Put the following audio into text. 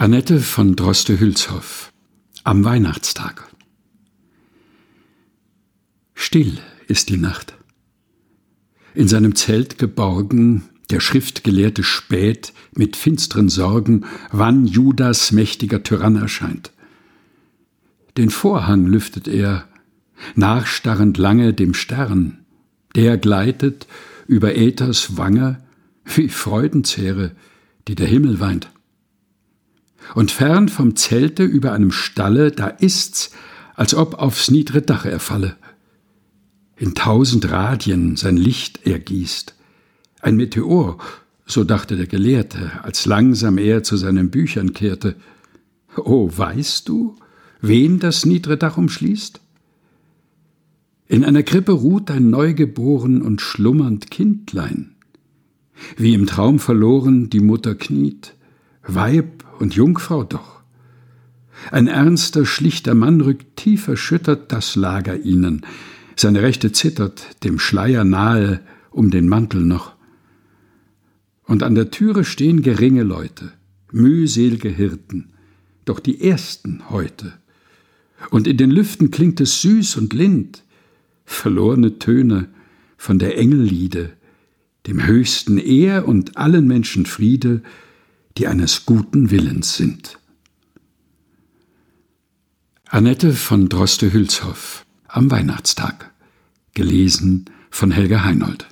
Annette von Droste-Hülshoff am Weihnachtstag. Still ist die Nacht. In seinem Zelt geborgen, der Schriftgelehrte spät mit finsteren Sorgen, wann Judas mächtiger Tyrann erscheint. Den Vorhang lüftet er, nachstarrend lange dem Stern, der gleitet über Äthers Wange wie Freudenzehre, die der Himmel weint. Und fern vom Zelte über einem Stalle, da ist's, als ob aufs niedre Dach er falle. In tausend Radien sein Licht ergießt. Ein Meteor, so dachte der Gelehrte, als langsam er zu seinen Büchern kehrte. Oh, weißt du, wen das niedre Dach umschließt? In einer Krippe ruht ein neugeboren und schlummernd Kindlein. Wie im Traum verloren die Mutter kniet, Weib und Jungfrau doch. Ein ernster, schlichter Mann rückt tief erschüttert das Lager ihnen, seine Rechte zittert, dem Schleier nahe, um den Mantel noch. Und an der Türe stehen geringe Leute, mühselge Hirten, doch die ersten heute. Und in den Lüften klingt es süß und lind, verlorene Töne von der Engelliede, dem höchsten Ehr und allen Menschen Friede, die eines guten Willens sind. Annette von Droste-Hülshoff am Weihnachtstag. Gelesen von Helga Heinold.